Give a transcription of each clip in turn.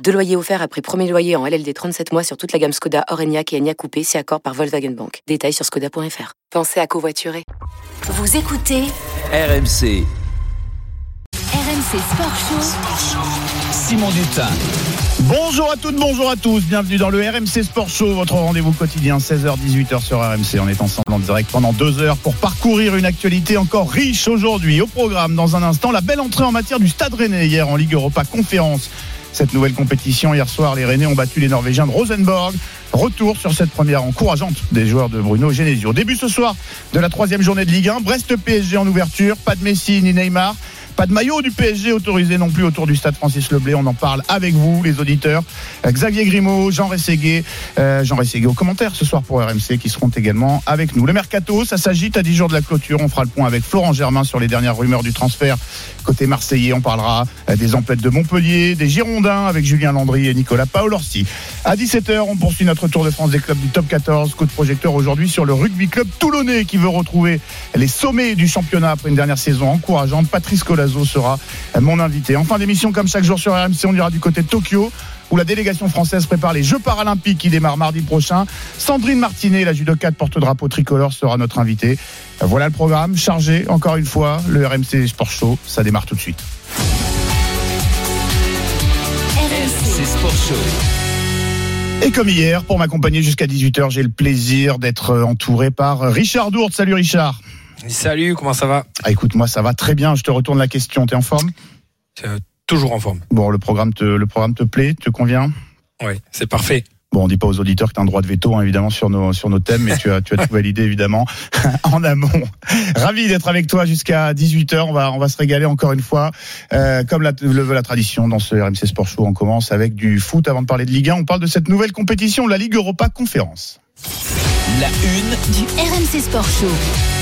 Deux loyers offerts après premier loyer en LLD 37 mois sur toute la gamme Skoda, Orenia et Enya Coupé, si accord par Volkswagen Bank. Détails sur skoda.fr. Pensez à covoiturer. Vous écoutez RMC. RMC Sport Show. Simon Dutin. Bonjour à toutes, bonjour à tous, bienvenue dans le RMC Sport Show, votre rendez-vous quotidien 16h-18h sur RMC. On est ensemble en direct pendant deux heures pour parcourir une actualité encore riche aujourd'hui. Au programme, dans un instant, la belle entrée en matière du Stade Rennais hier en Ligue Europa Conférence. Cette nouvelle compétition, hier soir, les Rennais ont battu les Norvégiens de Rosenborg. Retour sur cette première encourageante des joueurs de Bruno Genesio. Début ce soir de la troisième journée de Ligue 1. Brest PSG en ouverture. Pas de Messi ni Neymar. Pas de maillot du PSG autorisé non plus autour du stade Francis Leblé. On en parle avec vous, les auditeurs. Euh, Xavier Grimaud, Jean Rességuet, euh, Jean Rességuet aux commentaires ce soir pour RMC qui seront également avec nous. Le mercato, ça s'agite à 10 jours de la clôture. On fera le point avec Florent Germain sur les dernières rumeurs du transfert côté marseillais. On parlera euh, des emplettes de Montpellier, des Girondins avec Julien Landry et Nicolas Paolorsi. À 17h, on poursuit notre tour de France des clubs du top 14. Coup de projecteur aujourd'hui sur le rugby club toulonnais qui veut retrouver les sommets du championnat après une dernière saison encourageante. Patrice Sera mon invité. En fin d'émission, comme chaque jour sur RMC, on ira du côté de Tokyo où la délégation française prépare les Jeux paralympiques qui démarrent mardi prochain. Sandrine Martinet, la judokate porte-drapeau tricolore, sera notre invitée. Voilà le programme chargé, encore une fois, le RMC Sport Show, ça démarre tout de suite. RMC Sport Show. Et comme hier, pour m'accompagner jusqu'à 18h, j'ai le plaisir d'être entouré par Richard Dourte. Salut Richard. Salut, comment ça va ah, Écoute, moi ça va très bien, je te retourne la question, t'es en forme euh, Toujours en forme. Bon, le programme te, le programme te plaît, te convient Oui, c'est parfait. Bon, on dit pas aux auditeurs que tu as un droit de veto, hein, évidemment, sur nos, sur nos thèmes, mais tu as, tu as tout validé, évidemment, en amont. Ravi d'être avec toi jusqu'à 18h. On va, on va se régaler encore une fois. Euh, comme la, le veut la tradition dans ce RMC Sport Show, on commence avec du foot. Avant de parler de Ligue 1, on parle de cette nouvelle compétition, la Ligue Europa Conférence. La une Du RMC Sport Show.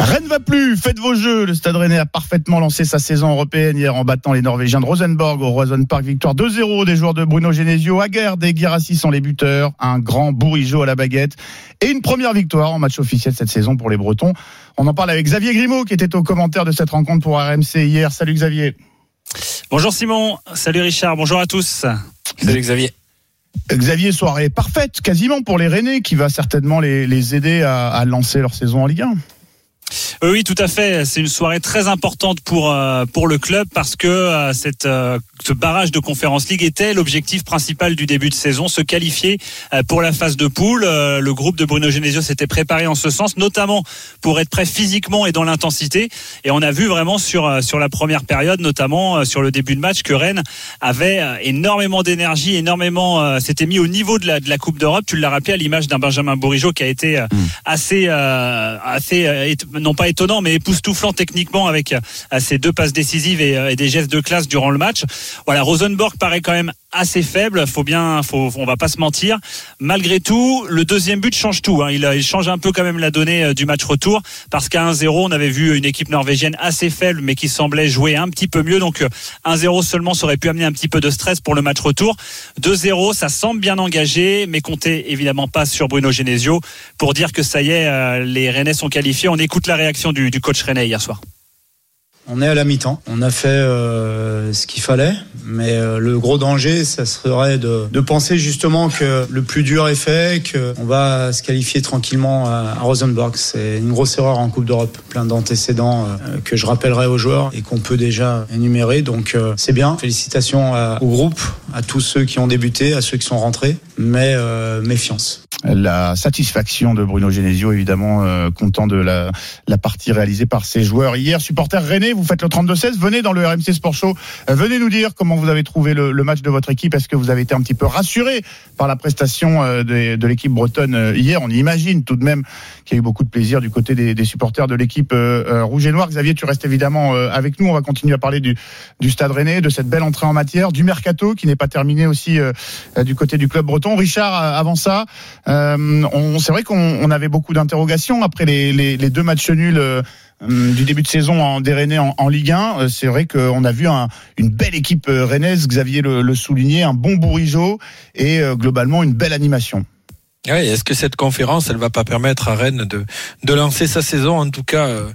Rennes va plus, faites vos jeux. Le Stade Rennais a parfaitement lancé sa saison européenne hier en battant les Norvégiens de Rosenborg au Roison Park. Victoire 2-0 des joueurs de Bruno Genesio. Aguerd et Guirassi sont les buteurs. Un grand bourrigeau à la baguette. Et une première victoire en match officiel cette saison pour les Bretons. On en parle avec Xavier Grimaud qui était au commentaire de cette rencontre pour RMC hier. Salut Xavier. Bonjour Simon, salut Richard, bonjour à tous. Salut Xavier. Xavier, soirée parfaite quasiment pour les Rennais qui va certainement les, les aider à, à lancer leur saison en Ligue 1. Euh, Oui, tout à fait. C'est une soirée très importante pour euh, pour le club parce que euh, cette ce barrage de Conférence League était l'objectif principal du début de saison, se qualifier pour la phase de poule. Le groupe de Bruno Genesio s'était préparé en ce sens, notamment pour être prêt physiquement et dans l'intensité. Et on a vu vraiment sur sur la première période, notamment sur le début de match, que Rennes avait énormément d'énergie, énormément s'était mis au niveau de la de la Coupe d'Europe. Tu l'as rappelé à l'image d'un Benjamin Bourigeau qui a été euh, assez assez non pas étonnant mais époustouflant techniquement avec euh, ses deux passes décisives euh, et des gestes de classe durant le match. Voilà, Rosenborg paraît quand même assez faible. Faut bien, faut, on va pas se mentir. Malgré tout, le deuxième but change tout. Hein. Il, il change un peu quand même la donnée euh, du match retour parce qu'à 1-0, on avait vu une équipe norvégienne assez faible mais qui semblait jouer un petit peu mieux. Donc euh, 1-0 seulement, ça aurait pu amener un petit peu de stress pour le match retour. 2-0, ça semble bien engagé, mais comptez évidemment pas sur Bruno Genesio pour dire que ça y est, euh, les Rennais sont qualifiés. On écoute la réaction du, du coach Rennais hier soir. On est à la mi-temps. On a fait euh, ce qu'il fallait, mais euh, le gros danger, ça serait de, de penser justement que le plus dur est fait, qu'on va se qualifier tranquillement à, Rosenborg. C'est une grosse erreur en Coupe d'Europe, plein d'antécédents euh, que je rappellerai aux joueurs et qu'on peut déjà énumérer. Donc c'est bien. Félicitations au groupe, à tous ceux qui ont débuté, à ceux qui sont rentrés, mais méfiance. La satisfaction de Bruno Genesio, évidemment, euh, content de la, la partie réalisée par ses joueurs hier. Supporter René, vous faites le 32-16, venez dans le RMC Sport Show, Euh, venez nous dire comment vous avez trouvé le, le match de votre équipe. Est-ce que vous avez été un petit peu rassuré par la prestation euh, de, de l'équipe bretonne euh, hier? On imagine tout de même qu'il y a eu beaucoup de plaisir du côté des, des supporters de l'équipe euh, rouge et noir. Xavier, tu restes évidemment avec nous. On va continuer à parler du, du Stade Rennais, de cette belle entrée en matière, du mercato qui n'est pas terminé aussi du côté du club breton. Richard, avant ça, on, c'est vrai qu'on on avait beaucoup d'interrogations après les, les, les deux matchs nuls euh, hum, du début de saison en des Rennais en, en Ligue 1. Euh, C'est vrai qu'on a vu un- une belle équipe euh, rennaise, Xavier le, le soulignait, un bon bourrigeau et euh, globalement une belle animation. Ouais, Est-ce que cette conférence, elle va pas permettre à Rennes de, de lancer sa saison? En tout cas, euh,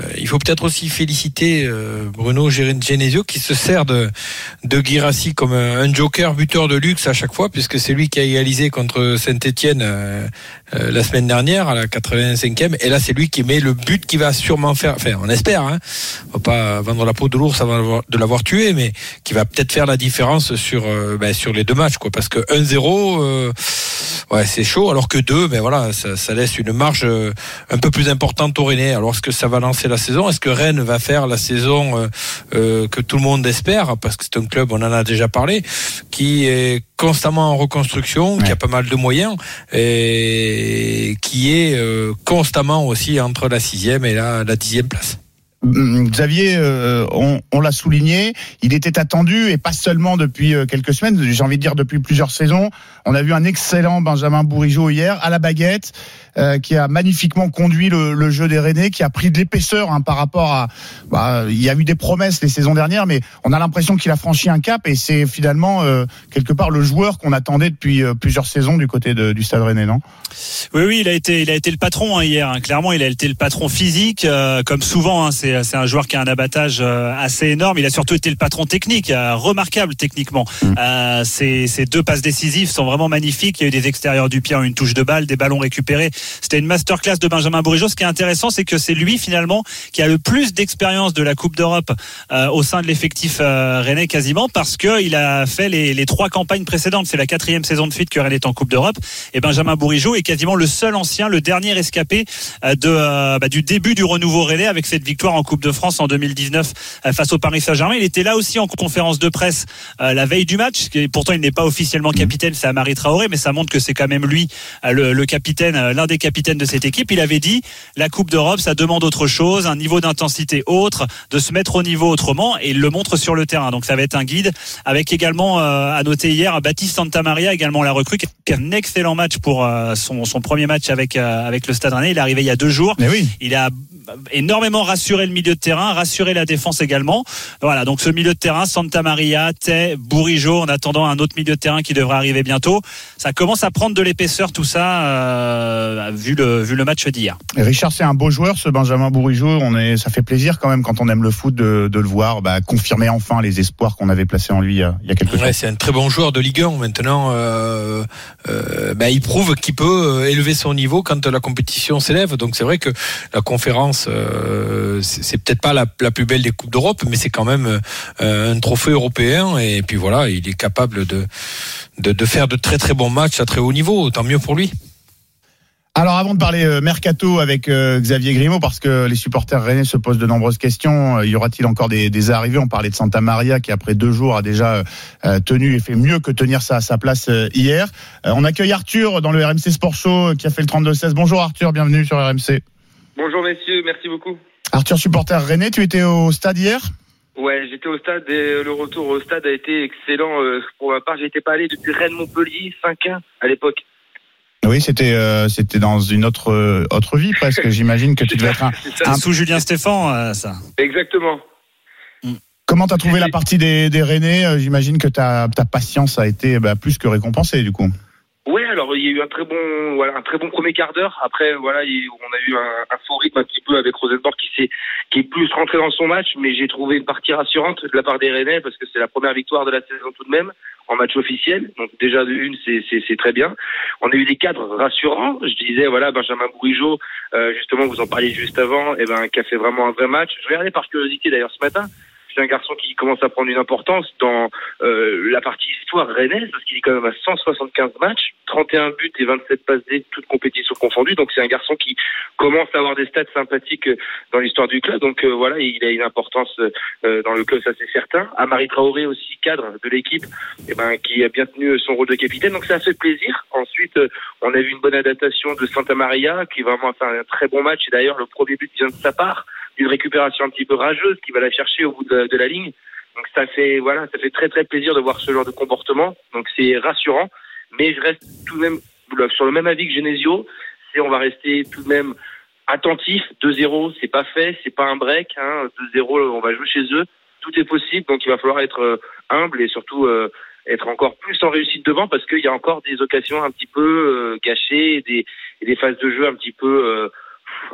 euh, il faut peut-être aussi féliciter euh, Bruno Genesio qui se sert de, de Guirassi comme un, joker buteur de luxe à chaque fois, puisque c'est lui qui a égalisé contre Saint-Etienne la semaine dernière à la 85e. Et là, c'est lui qui met le but qui va sûrement faire. Enfin, on espère. Hein, on va pas vendre la peau de l'ours avant de l'avoir tué, mais qui va peut-être faire la différence sur euh, ben, sur les deux matchs, quoi. Parce que 1-0. euh, Ouais, c'est chaud, alors que deux, mais voilà, ça, ça laisse une marge euh, un peu plus importante au Rennais. Alors, est-ce que ça va lancer la saison? Est-ce que Rennes va faire la saison euh, euh, que tout le monde espère? Parce que c'est un club, on en a déjà parlé, qui est constamment en reconstruction, qui a pas mal de moyens, et qui est euh, constamment aussi entre la sixième et la, la dixième place. Hum, Xavier, euh, on, on l'a souligné, il était attendu et pas seulement depuis quelques semaines, j'ai envie de dire depuis plusieurs saisons. On a vu un excellent Benjamin Bourigeau hier à la baguette, euh, qui a magnifiquement conduit le, le jeu des Rennais, qui a pris de l'épaisseur hein, par rapport à. Bah, il y a eu des promesses les saisons dernières, mais on a l'impression qu'il a franchi un cap et c'est finalement euh, quelque part le joueur qu'on attendait depuis euh, plusieurs saisons du côté de- du Stade Rennais, non? Oui, oui, il a été, il a été le patron hein, hier. hein. Clairement, il a été le patron physique, euh, comme souvent. hein. c'est, c'est un joueur qui a un abattage euh, assez énorme. Il a surtout été le patron technique, euh, remarquable techniquement. Euh, ses deux passes décisives sont vraiment magnifiques. Il y a eu des extérieurs du pied en une touche de balle, des ballons récupérés. C'était une masterclass de Benjamin Bourigeau. Ce qui est intéressant, c'est que c'est lui finalement qui a le plus d'expérience de la Coupe d'Europe euh, au sein de l'effectif euh, rennais quasiment, parce que il a fait les, les trois campagnes précédentes. C'est la quatrième saison de suite que Rennes est en Coupe d'Europe. Et Benjamin Bourigeau est quasiment le seul ancien, le dernier escapé euh, de, euh, bah, du début du renouveau rennais avec cette victoire en Coupe de France en 2019 euh, face au Paris Saint-Germain. Il était là aussi en conférence de presse la veille du match. Et pourtant, il n'est pas officiellement capitaine, c'est Amari Traoré, mais ça montre que c'est quand même lui euh, le, le capitaine, euh, l'un des capitaines de cette équipe. Il avait dit la Coupe d'Europe, ça demande autre chose, un niveau d'intensité autre, de se mettre au niveau autrement, et il le montre sur le terrain. Donc ça va être un guide avec également euh, à noter hier Baptiste Santamaria, également la recrue, qui a un excellent match pour euh, son, son premier match avec euh, avec le Stade Rennais. Il est arrivé il y a deux jours. Mais oui. Il a énormément rassuré le milieu de terrain, rassuré la défense également. Voilà, donc ce milieu de terrain, Santa Maria, Tay, Bourigeau, en attendant un autre milieu de terrain qui devrait arriver bientôt. Ça commence à prendre de l'épaisseur tout ça, euh, vu le vu le match d'hier. Richard, c'est un beau joueur, ce Benjamin Bourigeau. On est, ça fait plaisir quand même quand on aime le foot de, de le voir bah, confirmer enfin les espoirs qu'on avait placés en lui il y a, il y a quelques Ouais, temps. c'est un très bon joueur de Ligue 1 maintenant. Euh, euh, bah, il prouve qu'il peut euh, élever son niveau quand la compétition s'élève. Donc c'est vrai que la conférence, euh, c'est peut-être pas la, plus belle des coupes d'Europe, mais c'est quand même euh, un trophée européen. Et puis voilà, il est capable de, faire de très très bons matchs à très haut niveau. Tant mieux pour lui. Alors avant de parler euh, mercato avec Xavier Grimaud, parce que les supporters rennais se posent de nombreuses questions, y aura-t-il encore des, arrivées? On parlait de Santa Maria qui après deux jours a déjà tenu et fait mieux que tenir sa, sa place hier. On accueille Arthur dans le RMC Sport Show qui a fait le 32-16. Bonjour Arthur, bienvenue sur RMC. Bonjour messieurs, merci beaucoup. Arthur, supporter rennais, tu étais au stade hier? Ouais, j'étais au stade et le retour au stade a été excellent. Euh, Pour ma part, j'étais pas allé depuis Rennes-Montpellier 5-1 à l'époque. Oui, c'était euh, c'était dans une autre euh, autre vie presque. J'imagine que tu devais être un. Sous Julien Stéphan, euh, ça. Exactement. Comment t'as trouvé la partie des, des Rennais? Euh, J'imagine que ta, ta patience a été bah, plus que récompensée du coup. Ouais, alors il y a eu un très bon, voilà, un très bon premier quart d'heure. Après, voilà, il- on a eu un, un faux rythme un petit peu avec Rosenborg qui s'est, qui est plus rentré dans son match, mais j'ai trouvé une partie rassurante de la part des Rennais parce que c'est la première victoire de la saison tout de même en match officiel. Donc déjà une, c'est, c'est, très bien. On a eu des cadres rassurants. Je disais, voilà, Benjamin Bourigeau, euh, justement, vous en parliez juste avant, et ben, qui a fait vraiment un vrai match. Je regardais par curiosité d'ailleurs ce matin. C'est un garçon qui commence à prendre une importance dans euh, la partie histoire rennaise, parce qu'il est quand même à 175 matchs, 31 buts et 27 passes toutes compétitions confondues. Donc c'est un garçon qui commence à avoir des stats sympathiques euh, dans l'histoire du club. Donc euh, voilà, il a une importance euh, dans le club, ça c'est certain. Amari Traoré aussi, cadre de l'équipe, eh ben, qui a bien tenu son rôle de capitaine. Donc ça a fait plaisir. Ensuite, euh, on a vu une bonne adaptation de Santa Maria, qui vraiment a fait un très bon match. Et d'ailleurs, le premier but vient de sa part, d'une récupération un petit peu rageuse, qui va la chercher au bout de, la ligne. Donc ça fait voilà, ça fait très très plaisir de voir ce genre de comportement. Donc c'est rassurant, mais je reste tout de même sur le même avis que Genesio. C'est on va rester tout de même attentif. 2-0, c'est pas fait, c'est pas un break. Hein. 2-0, on va jouer chez eux. Tout est possible, donc il va falloir être euh, humble et surtout euh, être encore plus en réussite devant parce qu'il y a encore des occasions un petit peu euh, gâchées et des, des phases de jeu un petit peu euh,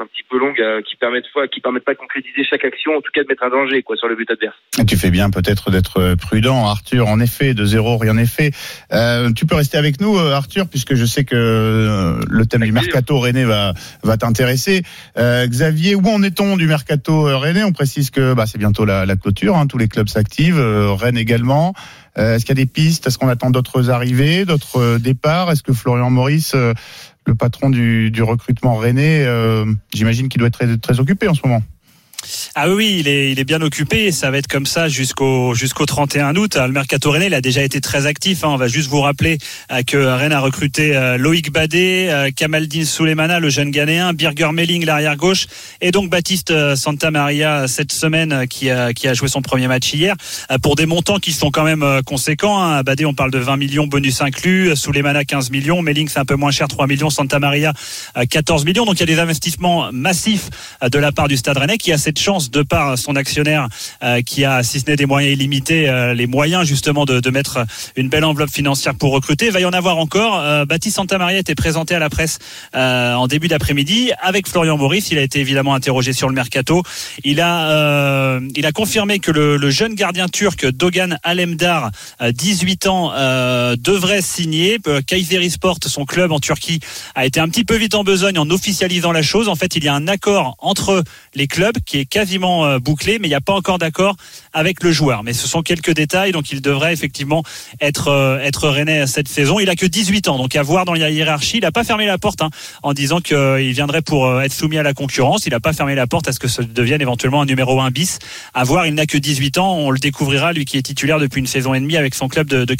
un petit peu longues euh, qui permettent fois qui permettent pas de concrétiser chaque action en tout cas de mettre un danger quoi sur le but adverse. Tu fais bien peut-être d'être prudent, Arthur. En effet, de zéro, rien n'est fait. Euh, tu peux rester avec nous, euh, Arthur, puisque je sais que euh, le thème du mercato René va va t'intéresser. Euh, Xavier, où en est-on du mercato euh, René On précise que bah, c'est bientôt la, la clôture. Hein, tous les clubs s'activent, euh, Rennes également. Euh, Est-ce qu'il y a des pistes? Est-ce qu'on attend d'autres arrivées, d'autres euh, départs? Est-ce que Florian Maurice, euh, le patron du, recrutement René, euh, j'imagine qu'il doit être très occupé en ce moment Ah oui, il est, il est bien occupé. Ça va être comme ça jusqu'au jusqu'au 31 août. Le mercato Rennes, il a déjà été très actif. hein. On va juste vous rappeler euh, que Rennes a recruté euh, Loïc Badé, euh, Kamaldine Souleymana, le jeune Ghanéen, Birger Melling, l'arrière gauche, et donc Baptiste euh, Santa Maria cette semaine euh, qui a qui a joué son premier match hier euh, pour des montants qui sont quand même euh, conséquents. Hein. Badé, on parle de 20 millions bonus inclus, Souleymana 15 millions, Melling c'est un peu moins cher, 3 millions, Santa Maria euh, 14 millions. Donc il y a des investissements massifs euh, de la part du Stade Rennais qui a cette chance de par son actionnaire euh, qui a, si ce n'est des moyens illimités, euh, les moyens justement de, de mettre une belle enveloppe financière pour recruter. Il va y en avoir encore. Euh, Baptiste Santamaria était présenté à la presse euh, en début d'après-midi avec Florian Maurice. Il a été évidemment interrogé sur le mercato. Il a, il a confirmé que le, le jeune gardien turc Dogan Alemdar, euh, 18 ans, devrait signer. Euh, Kayserisport, son club en Turquie, a été un petit peu vite en besogne en officialisant la chose. En fait, il y a un accord entre les clubs qui est quasiment euh, bouclé, mais il n'y a pas encore d'accord avec le joueur. Mais ce sont quelques détails, donc il devrait effectivement être euh, être rennais cette saison. Il a que 18 ans, donc à voir dans la hiérarchie. Il n'a pas fermé la porte hein, en disant qu'il viendrait pour euh, être soumis à la concurrence. Il n'a pas fermé la porte à ce que ça devienne éventuellement un numéro 1 bis. À voir, il n'a que 18 ans. On le découvrira, lui qui est titulaire depuis une saison et demie avec son club de, de.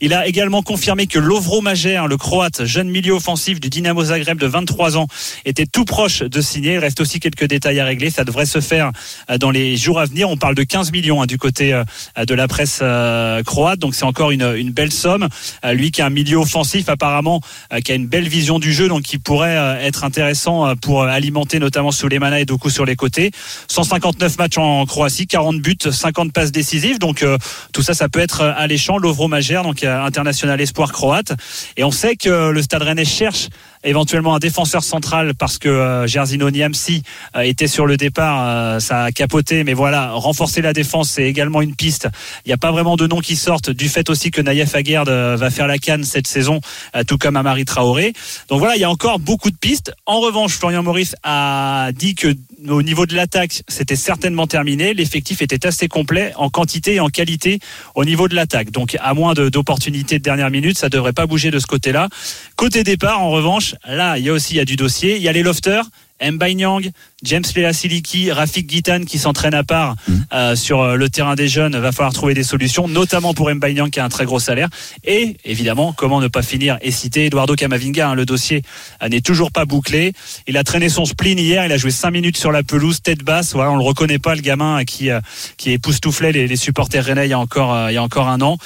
Il a également confirmé que Lovro Majer, le croate, jeune milieu offensif du Dynamo Zagreb de 23 ans, était tout proche de signer. Il reste aussi quelques détails à régler. Ça devrait se faire euh, dans les jours à venir. On parle de 15 millions hein, du côté euh, de la presse euh, croate, donc c'est encore une, belle somme. Lui qui a un milieu offensif apparemment, qui a une belle vision du jeu, donc qui pourrait être intéressant pour alimenter notamment Souleymana et Doku sur les côtés. 159 matchs en Croatie, 40 buts, 50 passes décisives, donc tout ça, ça peut être alléchant. Lovro Majer, donc international espoir croate, et on sait que le Stade Rennais cherche éventuellement un défenseur central parce que euh, Gersino Niamsi euh, était sur le départ, euh, ça a capoté, mais voilà, renforcer la défense, c'est également une piste. Il n'y a pas vraiment de noms qui sortent, du fait aussi que Naïef Aguerd euh, va faire la canne cette saison, tout comme Amari Traoré. Donc voilà, il y a encore beaucoup de pistes. En revanche, Florian Maurice a dit que au niveau de l'attaque, c'était certainement terminé. L'effectif était assez complet en quantité et en qualité au niveau de l'attaque. Donc, à moins de- d'opportunités de dernière minute, ça devrait pas bouger de ce côté-là. Côté départ, en revanche, là, il y a aussi y a du dossier. Il y a les lofters. Mbanyang, James Lea Siliki, Rafik Gitan qui s'entraîne à part euh, sur euh, le terrain des jeunes. Va falloir trouver des solutions, notamment pour Mbanyang qui a un très gros salaire. Et évidemment, comment ne pas finir et citer Eduardo Camavinga. hein, le dossier euh, n'est toujours pas bouclé. Il a traîné son spleen hier. Il a joué 5 minutes sur la pelouse, tête basse. Voilà, on le reconnaît pas, le gamin qui euh, qui époustouflait les, les supporters rennais il y a encore il y a encore un an.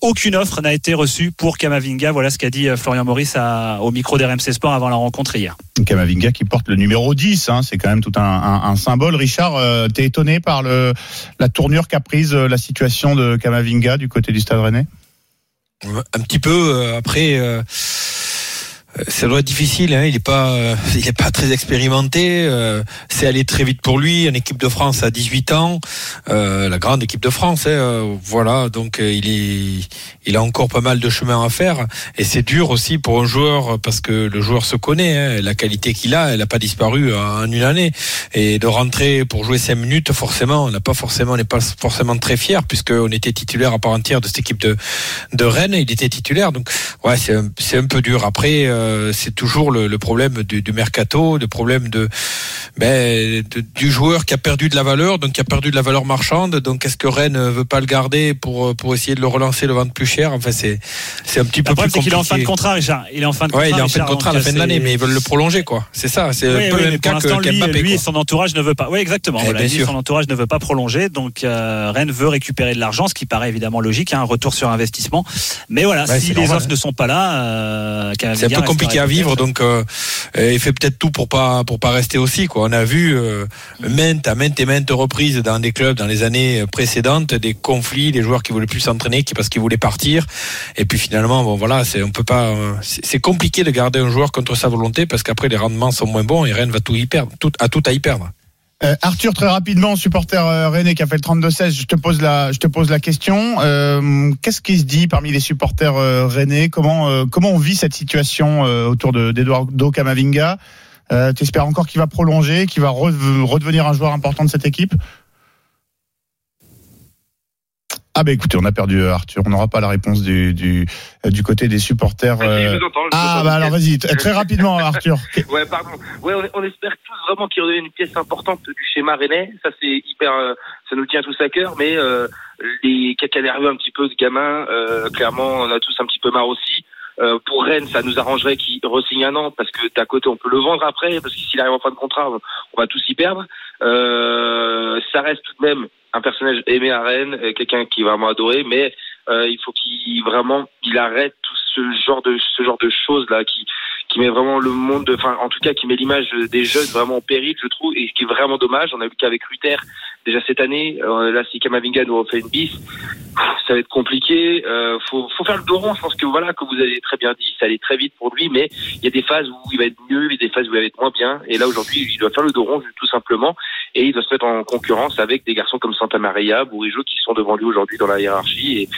Aucune offre n'a été reçue pour Camavinga. Voilà ce qu'a dit Florian Maurice à- au micro d'RMC Sport avant la rencontre hier. Kamavinga qui porte le numéro 10, hein, c'est quand même tout un, symbole. Richard, euh, t'es étonné par le, la tournure qu'a prise euh, la situation de Kamavinga du côté du Stade Rennais? Un petit peu. euh, après, euh, ça doit être difficile. Hein, il est pas, euh, il est pas très expérimenté. euh, c'est allé très vite pour lui. En équipe de France à 18 ans, euh, la grande équipe de France. hein, euh, voilà, donc euh, il est, il a encore pas mal de chemin à faire. Et c'est dur aussi pour un joueur parce que le joueur se connaît. hein, la qualité qu'il a, elle n'a pas disparu en une année. Et de rentrer pour jouer 5 minutes, forcément, on n'a pas forcément, on n'est pas forcément très fier puisqu'on était titulaire à part entière de cette équipe de de Rennes. Il était titulaire, donc ouais, c'est un, un peu dur. Après, euh, c'est toujours le, le problème du, du mercato, le problème de ben, de- du joueur qui a perdu de la valeur, donc qui a perdu de la valeur marchande. Donc est-ce que Rennes veut pas le garder pour pour essayer de le relancer, le vendre plus cher? Enfin c'est c'est un petit peu problème, plus c'est qu'il est en fin de compliqué. contrat, Richard. Il est en fin de contrat. Ouais, il est en fin de contrat à la fin de l'année, mais ils veulent le prolonger, quoi. C'est ça, c'est Oui, un peu oui, le même cas que lui, qu'Mbappé, lui et son entourage ne veut pas. Oui, exactement. Eh, Voilà, lui son entourage ne veut pas prolonger, donc euh, Rennes veut récupérer de l'argent, ce qui paraît évidemment logique, hein, un retour sur investissement. Mais voilà, si les normal, offres hein. ne sont pas là, euh, C'est un peu compliqué à vivre, donc euh, euh, il fait peut-être tout pour pas pour pas rester aussi. Quoi. On a vu euh, maintes à maintes et maintes reprises dans des clubs dans les années précédentes des conflits, des joueurs qui voulaient plus s'entraîner, qui parce qu'ils voulaient partir. Et puis finalement, bon voilà, c'est on peut pas. euh, c'est c'est compliqué de garder un joueur contre sa volonté parce qu'après les rendements sont moins bons et Rennes va tout y perdre, tout à tout à y perdre. Euh, Arthur, très rapidement, supporter euh, René qui a fait le 32-16, je te pose la, je te pose la question. Euh, Qu'est-ce qui se dit parmi les supporters René? Comment, comment on vit cette situation autour de- d'Eduardo Camavinga? Euh, T'espères encore qu'il va prolonger, qu'il va re- redevenir un joueur important de cette équipe? Ah bah écoutez, on a perdu euh, Arthur. On n'aura pas la réponse du, du, euh, du côté des supporters. Ah, euh. je vous entends, je vous Ah bah alors vas-y, très rapidement Arthur. Ouais, pardon. Ouais, on, on espère tous vraiment qu'il redevienne une pièce importante du schéma rennais. Ça, c'est hyper, euh, ça nous tient tous à cœur. Mais euh, les caca nerveux un petit peu de gamins, euh, clairement, on a tous un petit peu marre aussi. Euh, pour Rennes, ça nous arrangerait qu'il re-signe un an parce que d'à côté, on peut le vendre après parce que s'il arrive en fin de contrat, on, on va tous y perdre. Euh, ça reste tout de même un personnage aimé à Rennes, euh, quelqu'un qui est vraiment mais euh, il faut qu'il vraiment arrête tout ce genre de ce genre de choses là qui qui met vraiment le monde, de- enfin en tout cas qui met l'image des jeunes vraiment en péril, je trouve, et ce qui est vraiment dommage. On a vu qu'avec Ruther déjà cette année, euh, là si Kamavinga nous refait une bis, ça va être compliqué. Euh, faut faire le dos rond. Je pense que voilà, comme vous avez très bien dit, ça allait très vite pour lui, mais il y a des phases où il va être mieux, et des phases où il va être moins bien. Et là aujourd'hui, il doit faire le dos rond tout simplement, et il doit se mettre en concurrence avec des garçons comme Santa Maria, Bourigeau qui sont devant lui aujourd'hui dans la hiérarchie. Et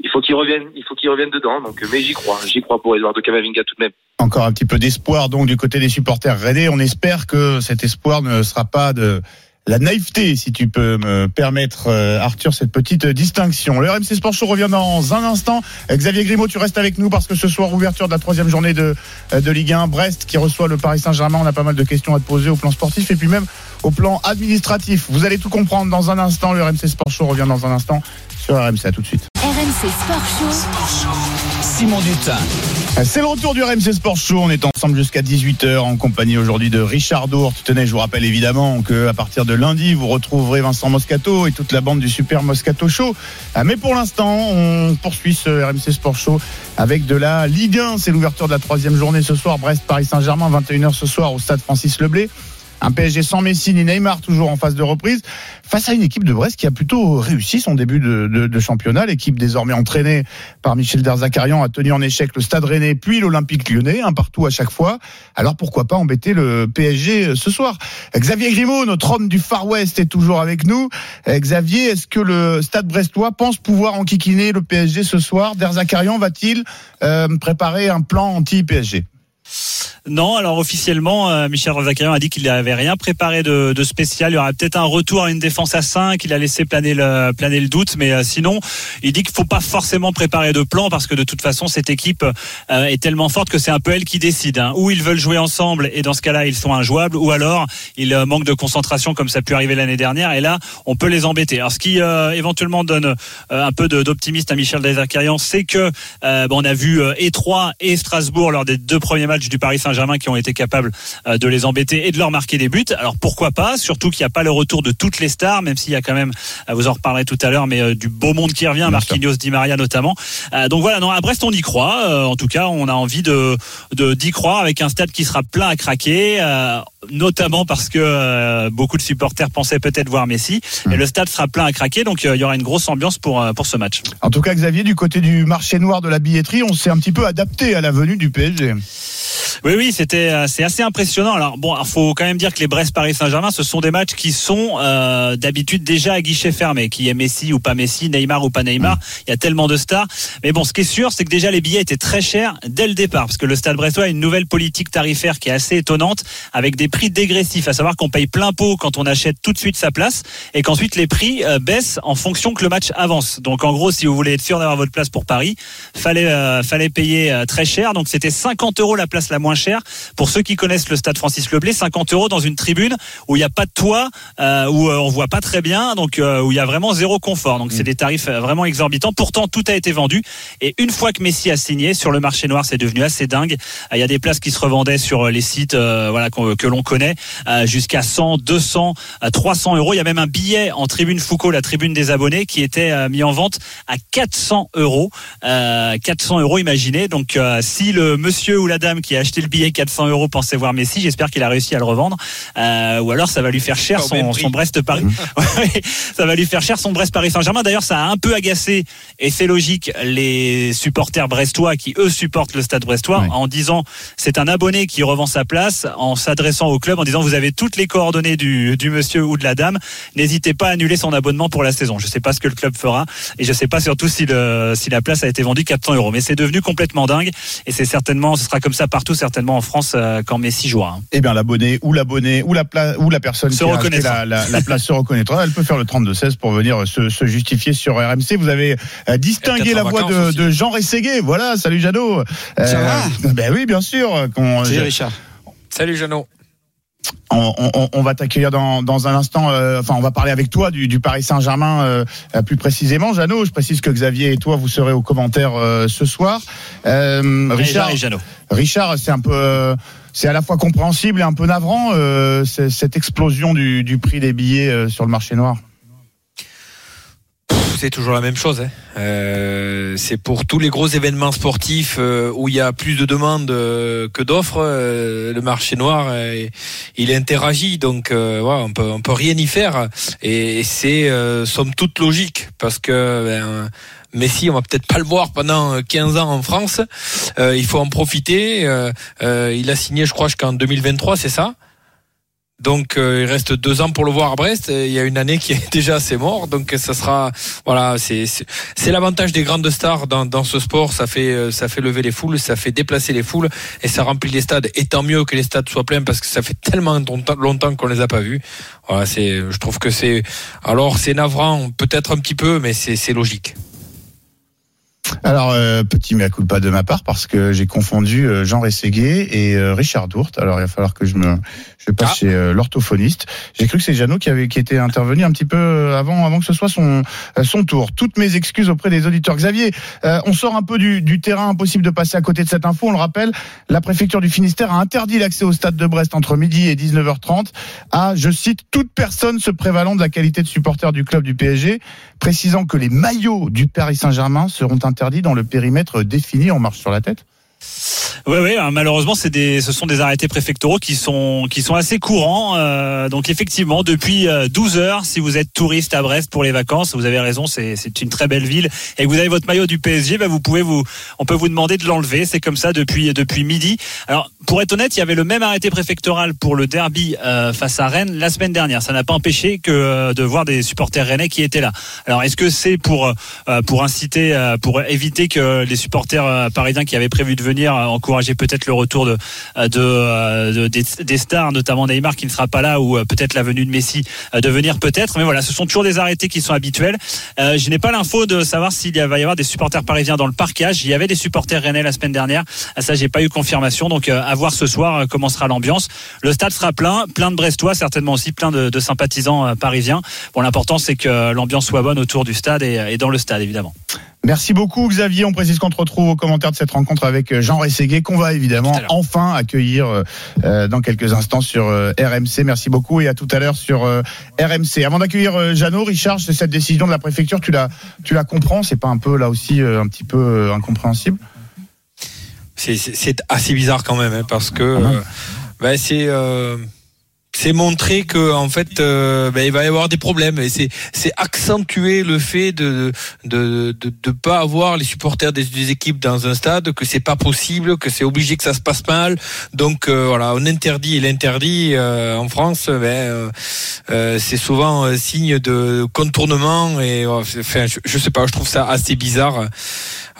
il faut qu'il revienne, il faut qu'il revienne dedans. Donc, mais j'y crois, j'y crois pour Eduardo Camavinga tout de même. Encore un petit peu d'espoir donc du côté des supporters rennais. On espère que cet espoir ne sera pas de la naïveté, si tu peux me permettre, euh, Arthur, cette petite distinction. Le RMC Sport Show revient dans un instant. Xavier Grimaud, tu restes avec nous parce que ce soir, ouverture de la troisième journée de, euh, de Ligue 1, Brest qui reçoit le Paris Saint-Germain. On a pas mal de questions à te poser au plan sportif et puis même au plan administratif. Vous allez tout comprendre dans un instant. Le RMC Sport Show revient dans un instant sur RMC. À tout de suite. RMC Sport Show. Simon Dutin. C'est le retour du RMC Sport Show. On est ensemble jusqu'à 18h en compagnie aujourd'hui de Richard Dourte. Tenez, je vous rappelle évidemment que à partir de lundi, vous retrouverez Vincent Moscato et toute la bande du Super Moscato Show. Ah, Mais pour l'instant, on poursuit ce RMC Sport Show avec de la Ligue 1. C'est l'ouverture de la troisième journée ce soir. Brest, Paris Saint-Germain, 21h ce soir au stade Francis Leblé. Un PSG sans Messi ni Neymar, toujours en phase de reprise, face à une équipe de Brest qui a plutôt réussi son début de, de- de championnat. L'équipe désormais entraînée par Michel Derzakarian a tenu en échec le Stade Rennais puis l'Olympique Lyonnais, un partout à chaque fois. Alors pourquoi pas embêter le PSG ce soir? Xavier Grimaud, notre homme du Far West, est toujours avec nous. Euh, Xavier, est-ce que le Stade Brestois pense pouvoir enquiquiner le PSG ce soir? Derzakarian va-t-il euh, préparer un plan anti-PSG Non, alors officiellement, euh, Michel Rozakarian a dit qu'il n'avait rien préparé de, de spécial. Il y aura peut-être un retour à une défense à 5. Il a laissé planer le, doute, mais euh, sinon, il dit qu'il faut pas forcément préparer de plan parce que de toute façon, cette équipe euh, est tellement forte que c'est un peu elle qui décide. hein. Ou ils veulent jouer ensemble et dans ce cas-là, ils sont injouables, ou alors ils manquent de concentration comme ça a pu arriver l'année dernière. Et là, on peut les embêter. Alors, ce qui euh, éventuellement donne un peu d'optimisme à Michel Rozakarian, c'est que bon, on a vu euh, et et Strasbourg lors des deux premiers matchs du Paris Saint-Germain qui ont été capables euh, de les embêter et de leur marquer des buts. Alors pourquoi pas? Surtout qu'il n'y a pas le retour de toutes les stars, même s'il y a quand même, euh, vous en reparlerez tout à l'heure, mais euh, du beau monde qui revient, Marquinhos, Di Maria notamment. Donc voilà, non, à Brest on y croit. En tout cas, on a envie de d'y croire avec un stade qui sera plein à craquer, notamment parce que euh, beaucoup de supporters pensaient peut-être voir Messi. Et le stade sera plein à craquer, donc euh, il y aura une grosse ambiance pour euh, pour ce match. En tout cas, Xavier, du côté du marché noir de la billetterie, on s'est un petit peu adapté à la venue du PSG. Oui, oui, c'était euh, c'est assez impressionnant. Alors bon, il faut quand même dire que les Brest Paris Saint-Germain, ce sont des matchs qui sont euh, d'habitude déjà à guichet fermé, qui est Messi ou pas Messi, Neymar ou pas Neymar. Il y a tellement de stars. Mais bon, ce qui est sûr, c'est que déjà les billets étaient très chers dès le départ, parce que le Stade Brestois a une nouvelle politique tarifaire qui est assez étonnante, avec des prix dégressifs. À savoir qu'on paye plein pot quand on achète tout de suite sa place, et qu'ensuite les prix euh, baissent en fonction que le match avance. Donc en gros, si vous voulez être sûr d'avoir votre place pour Paris, fallait euh, fallait payer très cher. Donc c'était 50 euros la place la moins chère Pour ceux qui connaissent le stade Francis Leblé, 50 euros dans une tribune où il n'y a pas de toit, euh, où euh, on voit pas très bien, donc euh, où il y a vraiment zéro confort. Donc c'est des tarifs vraiment exorbitants. Pourtant, tout a été vendu. Et une fois que Messi a signé sur le marché noir, c'est devenu assez dingue. Il y a des places qui se revendaient sur les sites, euh, voilà que l'on connaît, jusqu'à 100, 200, euh, 300 euros. Il y a même un billet en tribune Foucault, la tribune des abonnés, qui était mis en vente à 400 euros. Euh, 400 euros, imaginez. Donc, si le monsieur ou la dame qui a acheté le billet 400 euros pensait voir Messi, j'espère qu'il a réussi à le revendre. Euh, ou alors, ça va lui faire cher son, son Brest-Paris. Ouais, ça va lui faire cher son Brest-Paris Saint-Germain. D'ailleurs, ça a un peu agacé, et c'est logique, les supporters brestois qui, eux, supportent le stade brestois Ouais. en disant c'est un abonné qui revend sa place, en s'adressant au club en disant vous avez toutes les coordonnées du, du monsieur ou de la dame. N'hésitez pas à annuler son abonnement pour la saison. Je ne sais pas ce que le club fera et je ne sais pas surtout si, le, si la place a été vendue 400 euros. Mais c'est devenu complètement dingue et c'est certainement, ce sera comme ça partout, certainement en France euh, quand Messi jouera. hein. Eh bien, l'abonné ou l'abonné ou la ou la personne Se qui a la, la, la place se reconnaîtra. Elle peut faire le 32-16 pour venir se, se justifier sur RMC. Vous avez euh, distingué la voix de, Jean Rességuet. Voilà, salut Jeannot. Ça va Ben oui, bien sûr. Salut Richard. Salut Jeannot. On, on- on va t'accueillir dans, dans un instant. euh, enfin, on va parler avec toi du, du Paris Saint-Germain euh, euh, plus précisément. Jeannot, je précise que Xavier et toi, vous serez aux commentaires euh, ce soir. Euh, Richard, Et Jeannot. Richard, c'est un peu, euh, c'est à la fois compréhensible et un peu navrant euh, cette explosion du, du prix des billets euh, sur le marché noir. C'est toujours la même chose. hein. Euh, c'est pour tous les gros événements sportifs euh, où il y a plus de demandes euh, que d'offres. euh, le marché noir, il interagit, donc voilà, on peut on peut rien y faire. Et c'est somme toute logique parce que ben, Messi, on va peut-être pas le voir pendant 15 ans en France. Il faut en profiter. Il a signé, je crois, jusqu'en 2023, c'est ça? Donc euh, il reste deux ans pour le voir à Brest. Il y a une année qui est déjà assez mort, donc ça sera voilà, c'est c'est l'avantage des grandes stars dans, dans ce sport. Ça fait euh, ça fait lever les foules, ça fait déplacer les foules et ça remplit les stades. Et tant mieux que les stades soient pleins parce que ça fait tellement longtemps, longtemps qu'on les a pas vus. Voilà, c'est je trouve que c'est alors c'est navrant peut-être un petit peu, mais c'est c'est logique. Alors, euh, petit mea culpa de ma part parce que j'ai confondu euh, Jean Rességuet et euh, Richard Dourte. Alors, il va falloir que je me je passe Ah. chez euh, l'orthophoniste. J'ai cru que c'est Jeannot qui avait qui était intervenu un petit peu euh, avant avant que ce soit son euh, son tour. Toutes mes excuses auprès des auditeurs. Xavier, euh, on sort un peu du, du terrain, impossible de passer à côté de cette info. On le rappelle, la préfecture du Finistère a interdit l'accès au stade de Brest entre midi et 19h30 à, je cite, toute personne se prévalant de la qualité de supporter du club du PSG, précisant que les maillots du Paris Saint-Germain seront interdits dans le périmètre défini. On marche sur la tête. Oui, oui, hein, malheureusement, ce sont des arrêtés préfectoraux qui sont, assez courants. euh, donc, effectivement, depuis euh, 12 heures, si vous êtes touriste à Brest pour les vacances, vous avez raison, c'est, une très belle ville, et que vous avez votre maillot du PSG, bah, vous pouvez on peut vous demander de l'enlever. C'est comme ça depuis, midi. Alors, pour être honnête, il y avait le même arrêté préfectoral pour le derby euh, face à Rennes la semaine dernière. Ça n'a pas empêché que euh, de voir des supporters rennais qui étaient là. Alors, est-ce que c'est pour, euh, pour inciter, euh, pour éviter que les supporters euh, parisiens qui avaient prévu de venir euh, encourager peut-être le retour de, euh, euh, de- des, stars, notamment Neymar qui ne sera pas là, ou peut-être la venue de Messi de venir peut-être. Mais voilà, ce sont toujours des arrêtés qui sont habituels. Je n'ai pas l'info de savoir s'il va y avoir des supporters parisiens dans le parquage. Il y avait des supporters rennais la semaine dernière. À ça, j'ai pas eu confirmation. Donc, à voir ce soir comment sera l'ambiance. Le stade sera plein, plein de Brestois, certainement aussi plein de, sympathisants parisiens. Bon, l'important c'est que l'ambiance soit bonne autour du stade et, et dans le stade, évidemment. Merci beaucoup Xavier. On précise qu'on te retrouve aux commentaires de cette rencontre avec Jean Rességuet qu'on va évidemment enfin accueillir euh, euh, dans quelques instants sur euh, RMC. Merci beaucoup et à tout à l'heure sur euh, RMC. Avant d'accueillir euh, Jeannot, Richard, c'est cette décision de la préfecture, tu la, tu la comprends? C'est pas un peu là aussi euh, un petit peu euh, incompréhensible? C'est- assez bizarre quand même hein, parce que Ah euh, ben, c'est euh, c'est montrer que en fait euh, ben, il va y avoir des problèmes. Et c'est c'est accentuer le fait de de de, de pas avoir les supporters des, équipes dans un stade que c'est pas possible que c'est obligé que ça se passe mal. Donc euh, voilà on interdit et l'interdit euh, en France ben euh, euh, c'est souvent signe de contournement et enfin je, je sais pas je trouve ça assez bizarre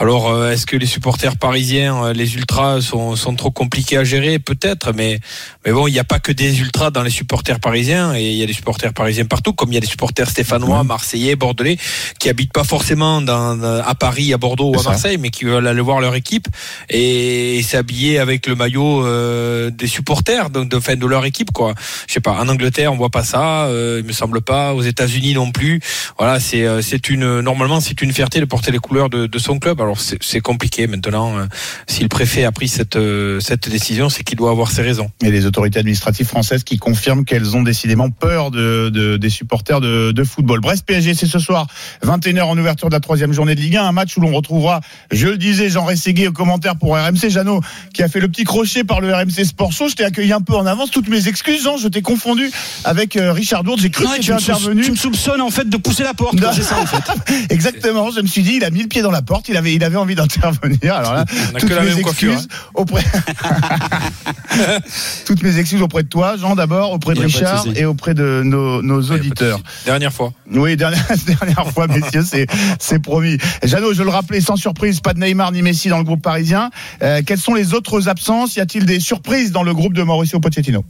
alors, euh, est-ce que les supporters parisiens, euh, les ultras, sont, sont trop compliqués à gérer Peut-être, mais mais bon, il n'y a pas que des ultras dans les supporters parisiens, et il y a des supporters parisiens partout, comme il y a des supporters stéphanois, marseillais, bordelais, qui habitent pas forcément dans, à Paris, à Bordeaux ou à Marseille, mais qui veulent aller voir leur équipe et, s'habiller avec le maillot euh, des supporters, donc de, fin, de leur équipe, quoi. Je sais pas. En Angleterre, on voit pas ça, euh, il me semble pas. Aux États-Unis non plus. Voilà, c'est c'est une normalement c'est une fierté de porter les couleurs de, de son club. Alors c'est compliqué maintenant. Euh, si le préfet a pris cette cette décision, c'est qu'il doit avoir ses raisons. Et les autorités administratives françaises qui confirment qu'elles ont décidément peur de, de des supporters de, de football. Brest PSG, c'est ce soir 21h en ouverture de la troisième journée de Ligue 1, un match où l'on retrouvera, je le disais, Jean Rességuier au commentaire pour RMC, Jeannot qui a fait le petit crochet par le RMC Sport Show. Je t'ai accueilli un peu en avance. Toutes mes excuses, Jean, je t'ai confondu avec euh, Richard Dourde. J'ai cru que tu intervenu. Tu me soupçonnes en fait de pousser la porte. C'est ça en fait. Exactement. Je me suis dit, il a mis le pied dans la porte. Il avait, il avait envie d'intervenir. Alors là, toutes mes excuses hein. auprès. toutes mes excuses auprès de toi, Jean, d'abord, auprès de Richard et auprès de nos, nos auditeurs. Dernière fois. Oui, dernière, dernière fois, messieurs, c'est, c'est promis. Jeannot, je le rappelais, sans surprise, pas de Neymar ni Messi dans le groupe parisien. Euh, quelles sont les autres absences? Y a-t-il des surprises dans le groupe de Mauricio Pochettino?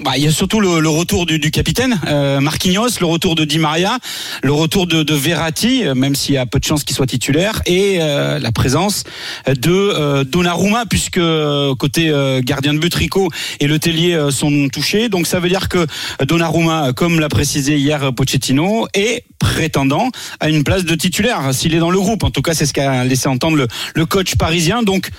Bah, il y a surtout le, le retour du, du capitaine euh, Marquinhos, le retour de Di Maria, le retour de, de Verratti, euh, même s'il y a peu de chances qu'il soit titulaire, et euh, la présence de euh, Donnarumma, puisque côté gardien de but Rico et Le Tellier sont touchés. Donc ça veut dire que Donnarumma, comme l'a précisé hier Pochettino, est prétendant à une place de titulaire s'il est dans le groupe. En tout cas, c'est ce qu'a laissé entendre le, le coach parisien. Donc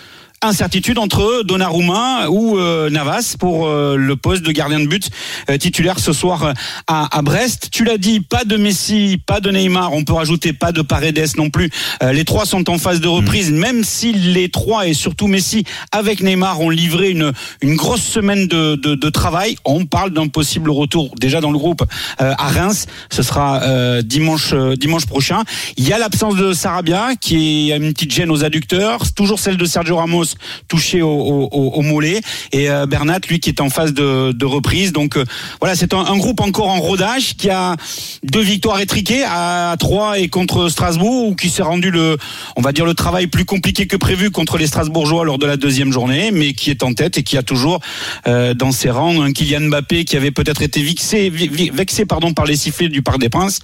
incertitude entre Donnarumma ou euh, Navas pour euh, le poste de gardien de but euh, titulaire ce soir à, Brest. Tu l'as dit, pas de Messi, pas de Neymar, on peut rajouter pas de Paredes non plus. les trois sont en phase de reprise, mm. même si les trois et surtout Messi avec Neymar ont livré une, une grosse semaine de, de, de travail. On parle d'un possible retour déjà dans le groupe à Reims. Ce sera dimanche dimanche prochain. Il y a l'absence de Sarabia qui a une petite gêne aux adducteurs, toujours celle de Sergio Ramos touché au, mollet et euh, Bernat lui qui est en phase de, reprise donc euh, voilà c'est un, groupe encore en rodage qui a deux victoires étriquées à 3 et contre Strasbourg ou qui s'est rendu le on va dire le travail plus compliqué que prévu contre les Strasbourgeois lors de la deuxième journée mais qui est en tête et qui a toujours euh, dans ses rangs un Kylian Mbappé qui avait peut-être été vexé, vexé pardon par les sifflets du Parc des Princes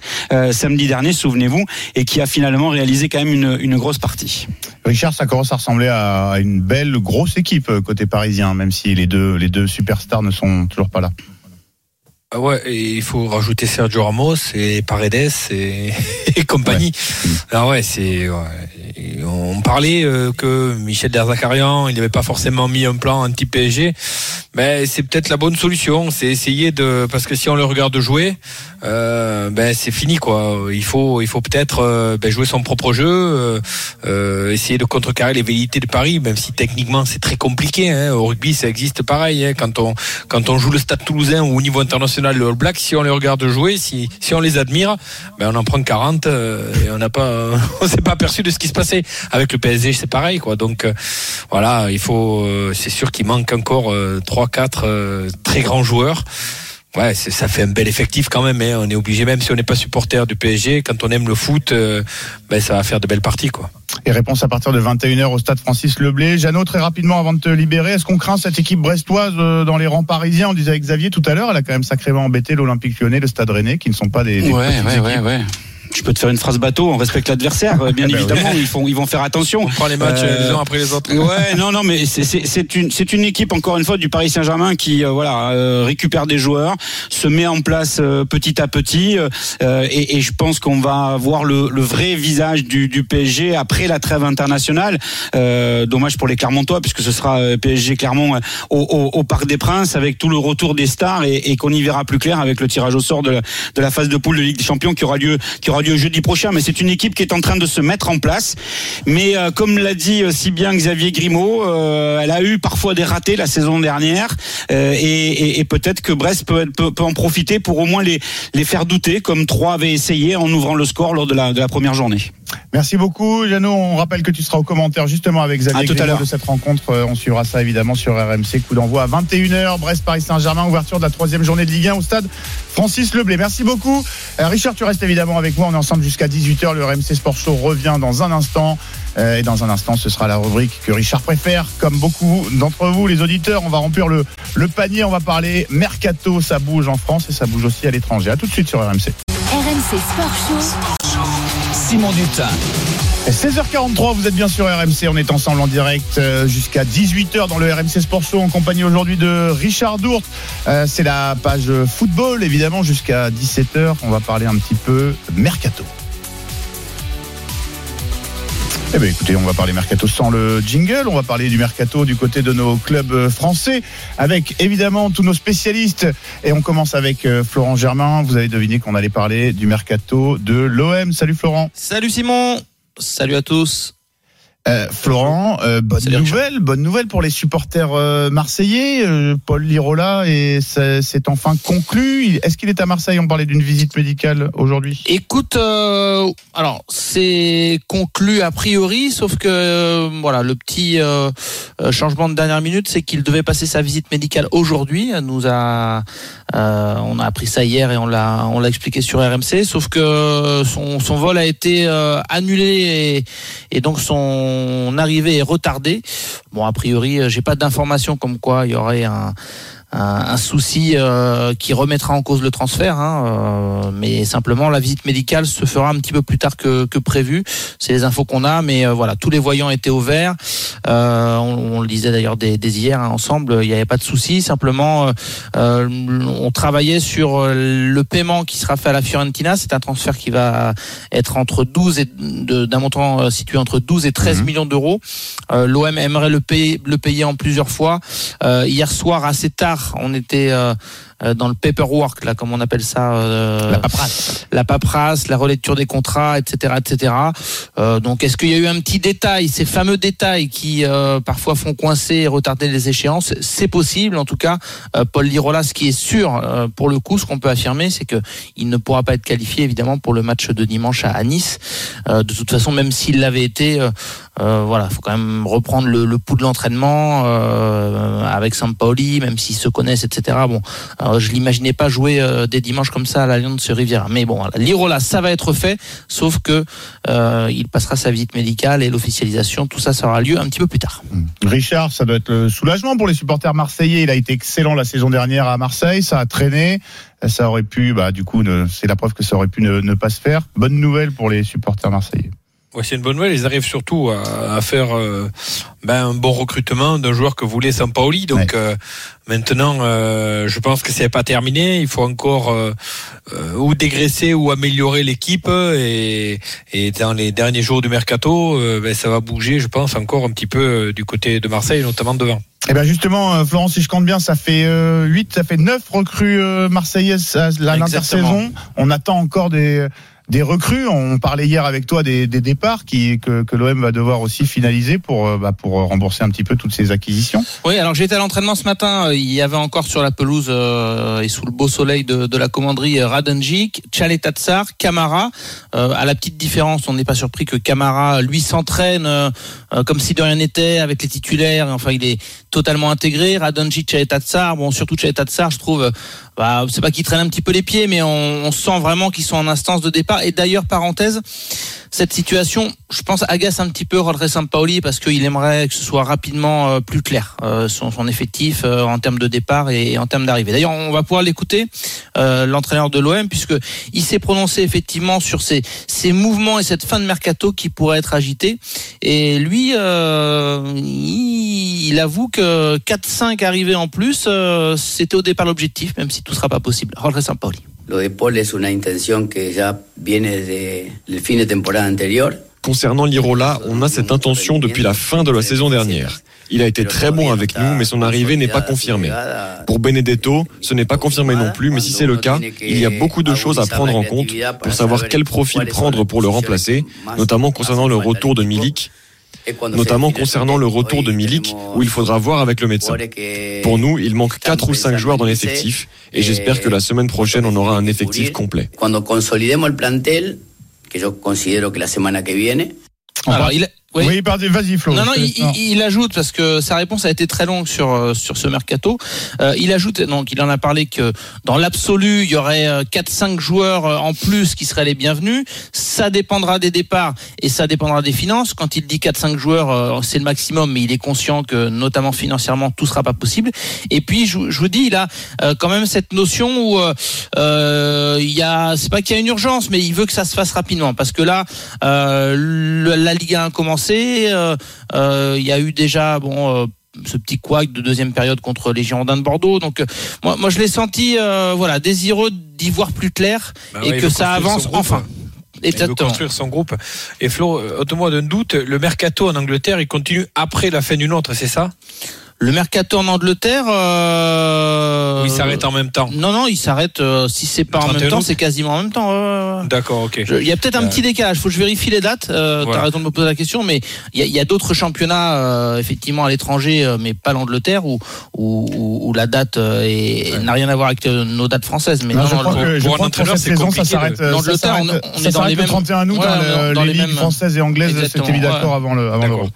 samedi dernier souvenez-vous et qui a finalement réalisé quand même une, une grosse partie. Richard ça commence à ressembler à une belle grosse équipe euh, côté parisien, même si les deux, les deux superstars ne sont toujours pas là. Ah ouais, et il faut rajouter Sergio Ramos et Paredes et, et compagnie. Ah ouais, c'est. On parlait euh, que Michel Derzakarian, il n'avait pas forcément mis un plan anti-PSG, mais c'est peut-être la bonne solution. C'est essayer de, parce que si on le regarde jouer, euh, ben c'est fini quoi. Il faut, il faut peut-être euh, ben, jouer son propre jeu, euh, essayer de contrecarrer les velléités de Paris, même si techniquement c'est très compliqué. Hein. Au rugby, ça existe pareil. Hein. Quand on, quand on joue le Stade Toulousain ou au niveau international le All Black, si on les regarde jouer, si, si on les admire, ben on en prend 40 et on n'a on s'est pas aperçu de ce qui se passait. Avec le PSG, c'est pareil quoi. Donc voilà, il faut, c'est sûr qu'il manque encore trois, quatre très grands joueurs. Ouais, ça fait un bel effectif quand même. Hein. On est obligé, même si on n'est pas supporter du PSG, quand on aime le foot, euh, ben, ça va faire de belles parties. quoi. Et réponse à partir de 21h au stade Francis Leblé. Jeannot, très rapidement avant de te libérer, est-ce qu'on craint cette équipe brestoise euh, dans les rangs parisiens? On disait avec Xavier tout à l'heure, elle a quand même sacrément embêté l'Olympique lyonnais, le stade rennais, qui ne sont pas des, des ouais, ouais, ouais, ouais je peux te faire une phrase bateau, on respecte l'adversaire, euh, bien bah évidemment, ils font ils vont faire attention. On prend les matchs euh, les uns après les autres. Ouais, non non mais c'est une c'est une équipe encore une fois du Paris Saint-Germain qui euh, voilà euh, récupère des joueurs, se met en place petit à petit et, et, je pense qu'on va voir le, le, vrai visage du, du PSG après la trêve internationale. dommage pour les Clermontois puisque ce sera PSG Clermont au, au, au, Parc des Princes avec tout le retour des stars et, et qu'on y verra plus clair avec le tirage au sort de la, de la phase de poule de Ligue des Champions qui aura lieu qui aura lieu jeudi prochain, mais c'est une équipe qui est en train de se mettre en place. Mais euh, comme l'a dit euh, si bien Xavier Grimaud, euh, elle a eu parfois des ratés la saison dernière, et, et, peut-être que Brest peut, peut, peut, en profiter pour au moins les, les faire douter, comme trois avaient essayé en ouvrant le score lors de la, de la première journée. Merci beaucoup, Jeannot. On rappelle que tu seras au commentaire justement avec Xavier À tout à l'heure. de cette rencontre. Euh, On suivra ça évidemment sur RMC. Coup d'envoi à 21h. Brest-Paris Saint-Germain, ouverture de la troisième journée de Ligue 1 au stade Francis Leblé. Merci beaucoup. Euh, Richard, tu restes évidemment avec moi. On est ensemble jusqu'à 18h. Le RMC Sport Show revient dans un instant. Euh, et dans un instant, ce sera la rubrique que Richard préfère. Comme beaucoup d'entre vous, les auditeurs, on va remplir le, le panier. On va parler mercato. Ça bouge en France et ça bouge aussi à l'étranger. À tout de suite sur RMC. RMC Sport Show. Simon Dutin. 16h43, vous êtes bien sur RMC, on est ensemble en direct euh, jusqu'à 18h dans le RMC Sport Show en compagnie aujourd'hui de Richard Dourte. Euh, C'est la page football évidemment jusqu'à 17h, on va parler un petit peu mercato. Eh bien écoutez, on va parler mercato sans le jingle, on va parler du mercato du côté de nos clubs euh, français avec évidemment tous nos spécialistes et on commence avec euh, Florent Germain, vous avez deviné qu'on allait parler du mercato de l'OM. Salut Florent. Salut Simon, salut à tous. Euh, Florent, euh, bonne nouvelle, bonne nouvelle pour les supporters euh, marseillais. Paul Lirola et c'est enfin conclu. Est-ce qu'il est à Marseille? On parlait d'une visite médicale aujourd'hui. Écoute, euh, alors c'est conclu a priori, sauf que voilà, le petit changement de dernière minute, c'est qu'il devait passer sa visite médicale aujourd'hui. Nous a, on a appris ça hier et on l'a, on l'a expliqué sur RMC. Sauf que son, son vol a été annulé et, et donc son arrivée est retardée. Bon, a priori, euh, j'ai pas d'informations comme quoi il y aurait un un, souci euh, qui remettra en cause le transfert, hein, euh, mais simplement la visite médicale se fera un petit peu plus tard que, que prévu. C'est les infos qu'on a, mais euh, voilà, tous les voyants étaient au vert. Euh, on, on le disait d'ailleurs dès, dès hier hein, ensemble, il n'y avait pas de souci. Simplement, euh, euh, on travaillait sur le paiement qui sera fait à la Fiorentina. C'est un transfert qui va être entre 12 et d'un montant situé entre 12 et 13 Mhm. millions d'euros. Euh, L'OM aimerait le payer, le payer en plusieurs fois. Euh, hier soir, assez tard, on était euh, euh, dans le paperwork, là, comme on appelle ça, euh, La paperasse. la paperasse, la relecture des contrats, etc., etc. Euh, donc, est-ce qu'il y a eu un petit détail, ces fameux détails qui parfois font coincer et retarder les échéances? C'est possible. En tout cas, Paul Lirola, ce qui est sûr pour le coup, ce qu'on peut affirmer, c'est que il ne pourra pas être qualifié évidemment pour le match de dimanche à, Nice. De toute façon, même s'il l'avait été, voilà, faut quand même reprendre le, le pouls de l'entraînement avec Sampaoli, même s'ils se connaissent, etc. Bon, je l'imaginais pas jouer euh, des dimanches comme ça à l'Alliance Riviera. Mais bon, l'Irola, ça va être fait, sauf que euh, il passera sa visite médicale et l'officialisation, tout ça sera lieu un petit peu plus tard. Richard, ça doit être le soulagement pour les supporters marseillais. Il a été excellent la saison dernière à Marseille, ça a traîné. Ça aurait pu, bah, du coup, c'est la preuve que ça aurait pu ne pas se faire. Bonne nouvelle pour les supporters marseillais. Ouais, c'est une bonne nouvelle. Ils arrivent surtout à, à faire euh, ben, un bon recrutement d'un joueur que voulait Sampaoli. Donc Ouais. euh, maintenant, euh, je pense que c'est pas terminé. Il faut encore euh, euh, ou dégraisser ou améliorer l'équipe. Et, et dans les derniers jours du mercato, ben, ça va bouger, je pense, encore un petit peu du côté de Marseille, notamment devant. Eh ben justement, Florence, si je compte bien, ça fait euh, 8, ça fait 9 recrues euh, marseillaises l'intersaison. On attend encore des, des recrues. On parlait hier avec toi des, des départs qui, que, que l'OM va devoir aussi finaliser pour, euh, bah, pour rembourser un petit peu toutes ces acquisitions. Oui, alors j'étais à l'entraînement ce matin. euh, Il y avait encore sur la pelouse euh, et sous le beau soleil de, de la commanderie euh, Radonjic, Tchaletatsar, Camara. Euh, à la petite différence, on n'est pas surpris que Camara, lui, s'entraîne euh, euh, comme si de rien n'était avec les titulaires. Enfin, il est totalement intégré. Radonjic, Tchaletatsar, bon, surtout Tchaletatsar, je trouve, euh, bah, c'est pas qu'il traîne un petit peu les pieds, mais on, sent vraiment qu'ils sont en instance de départ. Et d'ailleurs, parenthèse, cette situation, je pense, agace un petit peu Rodré Sampaoli parce qu'il aimerait que ce soit rapidement euh, plus clair euh, son, effectif euh, en termes de départ et, en termes d'arrivée. D'ailleurs, on va pouvoir l'écouter, l'entraîneur de l'OM, puisque il s'est prononcé effectivement sur ces, mouvements et cette fin de mercato qui pourrait être agitée. Et lui, il, il avoue que 4-5 arrivées en plus, c'était au départ l'objectif, même si tout sera pas possible. Rodré Sampaoli. Lo de Paul es una intención que ya viene desde el fin de temporada anterior. Concernant l'Irola, on a cette intention depuis la fin de la saison dernière. Il a été très bon avec nous, mais son arrivée n'est pas confirmée. Pour Benedetto, ce n'est pas confirmé non plus, mais si c'est le cas, il y a beaucoup de choses à prendre en compte pour savoir quel profil prendre pour le remplacer, notamment concernant le retour de Milik, notamment concernant le retour de Milik, où il faudra voir avec le médecin. Pour nous, il manque 4 ou 5 joueurs dans l'effectif, et j'espère que la semaine prochaine, on aura un effectif complet. Cuando consolidemos el plantel, que yo considero que la semana que viene. Alors, il, oui, oui vas-y Flo. Non, non, il, il, il, ajoute, parce que sa réponse a été très longue sur, euh, sur ce mercato, euh, il ajoute, donc il en a parlé que dans l'absolu, il y aurait 4-5 euh, joueurs euh, en plus qui seraient les bienvenus. Ça dépendra des départs et ça dépendra des finances. Quand il dit 4-5 joueurs, c'est le maximum, mais il est conscient que notamment financièrement, tout sera pas possible. Et puis, je, je vous dis, il a quand même cette notion où euh, il y a, c'est pas qu'il y a une urgence, mais il veut que ça se fasse rapidement. Parce que là, la Ligue 1 commence euh, euh, il y a eu déjà bon euh, ce petit couac de deuxième période contre les Girondins de Bordeaux. Donc moi, moi je l'ai senti voilà désireux d'y voir plus clair bah et ouais, que ça avance enfin. Exactement. Il veut construire son groupe. Et Flo, ôte-moi d'un doute, le mercato en Angleterre, il continue après la fin d'une autre, c'est ça? Le mercato en Angleterre. Euh... Il s'arrête en même temps. Non, non, il s'arrête. Euh, si c'est pas en même temps, c'est quasiment en même temps. Euh... D'accord, ok. Il y a peut-être un petit décalage. Faut que je vérifie les dates. Euh, voilà. T'as raison de me poser la question, mais il y a, a d'autres championnats euh, effectivement à l'étranger, mais pas l'Angleterre, où, où, où, la date n'a rien à voir avec nos dates françaises. Mais non, non, je crois que, je crois que pour cette saison, ça s'arrête. L'Angleterre, on, on est dans les mêmes. 31 août ouais, dans les ligues françaises et anglaises. C'était mis d'accord avant le avant l'Euro.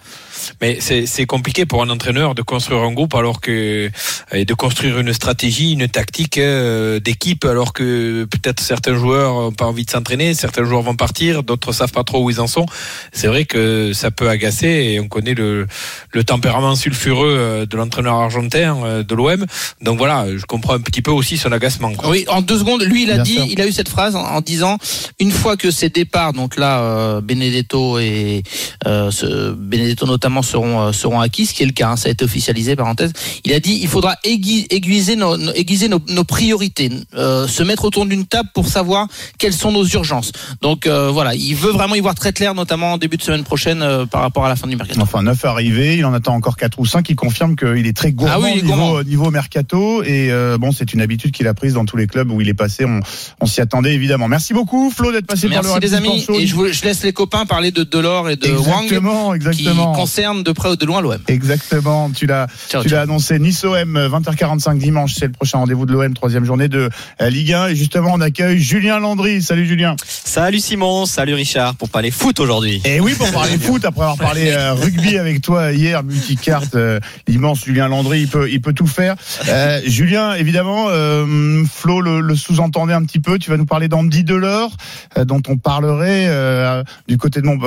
Mais c'est compliqué pour un entraîneur de construire un groupe alors que et de construire une stratégie, une tactique euh, d'équipe alors que peut-être certains joueurs n'ont pas envie de s'entraîner, certains joueurs vont partir, d'autres savent pas trop où ils en sont. C'est vrai que ça peut agacer et on connaît le, le tempérament sulfureux de l'entraîneur argentin de l'OM. Donc voilà, je comprends un petit peu aussi son agacement. Quoi. Oui, en deux secondes, lui il a Bien dit, sûr. il a eu cette phrase en, en, disant une fois que ces départs, donc là euh, Benedetto et euh, ce, Benedetto notamment seront euh, seront acquis, ce qui est le cas, hein, ça a été officialisé parenthèse. Il a dit il faudra aiguiser, aiguiser nos, aiguiser nos, nos priorités, euh, se mettre autour d'une table pour savoir quelles sont nos urgences. Donc euh, voilà, il veut vraiment y voir très clair, notamment en début de semaine prochaine euh, par rapport à la fin du mercato. Enfin, neuf arrivés, il en attend encore quatre ou cinq. Il confirme qu'il est très gourmand, ah oui, niveau, gourmand. niveau mercato. Et euh, bon, c'est une habitude qu'il a prise dans tous les clubs où il est passé. On, on s'y attendait évidemment. Merci beaucoup, Flo, d'être passé Merci par le les amis. Et je, vous, je, laisse les copains parler de Delors et de exactement, Wang, exactement. qui concernent de près ou de loin l'OM. Exactement. Tu l'as, tu l'as annoncé. Nice OM 20h45 dimanche, c'est le prochain rendez-vous de l'OM, troisième journée de Ligue 1. Et justement, on accueille Julien Landry. Salut Julien. Salut Simon, salut Richard, pour parler foot aujourd'hui. Et oui, pour parler foot, après avoir parlé euh, rugby avec toi hier, multicarte, euh, l'immense Julien Landry, il peut, il peut tout faire. Euh, Julien, évidemment, euh, Flo le, le, sous-entendait un petit peu. Tu vas nous parler d'Andy Delors, euh, dont on parlerait euh, du côté de mon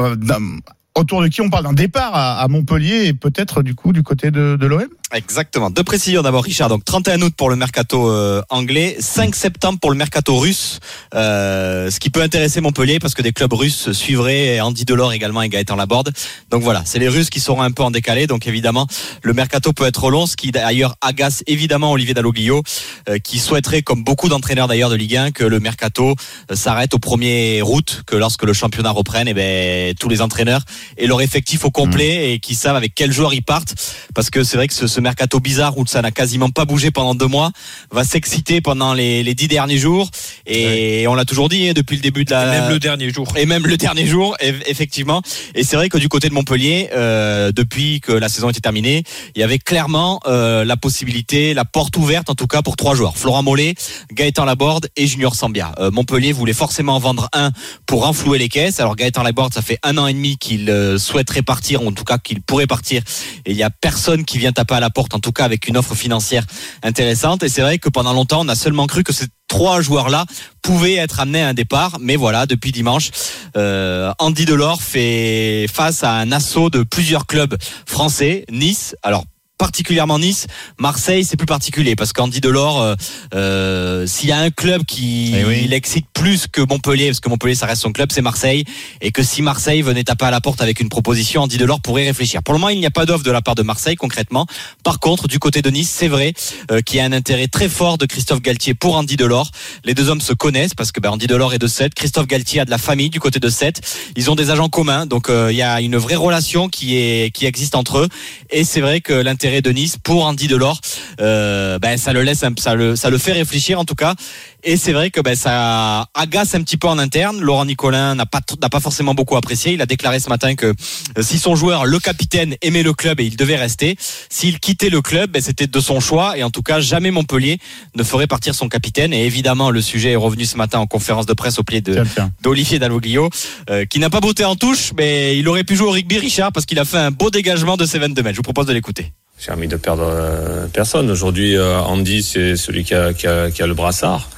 autour de qui on parle d'un départ à, à, Montpellier et peut-être du coup du côté de, de l'OM Exactement. Deux précisions d'abord, Richard. Donc 31 août pour le mercato euh, anglais, 5 septembre pour le mercato russe. Euh, ce qui peut intéresser Montpellier parce que des clubs russes suivraient Andy Delors également et Gaëtan Laborde. Donc voilà, c'est les Russes qui seront un peu en décalé. Donc évidemment, le mercato peut être long, ce qui d'ailleurs agace évidemment Olivier Dalloglio, euh, qui souhaiterait, comme beaucoup d'entraîneurs d'ailleurs de Ligue 1, que le mercato s'arrête au 1er août, que lorsque le championnat reprenne, et ben tous les entraîneurs aient leur effectif au complet mmh. et qui savent avec quels joueurs ils partent. Parce que c'est vrai que ce, ce mercato bizarre où ça n'a quasiment pas bougé pendant deux mois va s'exciter pendant les, les, dix derniers jours et ouais. on l'a toujours dit hein, depuis le début de la et même le dernier jour et même le dernier jour effectivement et c'est vrai que du côté de Montpellier euh, depuis que la saison était terminée il y avait clairement euh, la possibilité la porte ouverte en tout cas pour trois joueurs Florent Mollet Gaëtan Laborde et Junior Sambia euh, Montpellier voulait forcément en vendre un pour renflouer les caisses alors Gaëtan Laborde ça fait un an et demi qu'il euh, souhaiterait partir en tout cas qu'il pourrait partir et il y a personne qui vient taper à la porte, en tout cas avec une offre financière intéressante. Et c'est vrai que pendant longtemps, on a seulement cru que ces trois joueurs-là pouvaient être amenés à un départ. Mais voilà, depuis dimanche, euh, Andy Delors fait face à un assaut de plusieurs clubs français. Nice, alors particulièrement Nice, Marseille c'est plus particulier parce qu'Andy Delors euh, euh, s'il y a un club qui Eh oui. l'excite plus que Montpellier parce que Montpellier ça reste son club c'est Marseille et que si Marseille venait taper à la porte avec une proposition Andy Delors pourrait réfléchir. Pour le moment il n'y a pas d'offre de la part de Marseille concrètement. Par contre du côté de Nice c'est vrai euh, qu'il y a un intérêt très fort de Christophe Galtier pour Andy Delors. Les deux hommes se connaissent parce que ben, Andy Delors est de 7 Christophe Galtier a de la famille du côté de 7 ils ont des agents communs donc euh, il y a une vraie relation qui est qui existe entre eux. Et c'est vrai que l'intérêt l'intérêt de Nice pour Andy Delors. Euh, ben ça le laisse, ça le, ça le fait réfléchir en tout cas. Et c'est vrai que ben ça agace un petit peu en interne. Laurent Nicolin n'a pas n'a pas forcément beaucoup apprécié. Il a déclaré ce matin que euh, si son joueur, le capitaine, aimait le club et il devait rester, s'il quittait le club, ben, c'était de son choix. Et en tout cas, jamais Montpellier ne ferait partir son capitaine. Et évidemment, le sujet est revenu ce matin en conférence de presse au pied de d'Olivier Dalloglio, euh, qui n'a pas botté en touche, mais il aurait pu jouer au rugby Richard parce qu'il a fait un beau dégagement de ses 22 mètres. Je vous propose de l'écouter. J'ai envie de perdre euh, personne. Aujourd'hui, euh, Andy, c'est celui qui a, le brassard.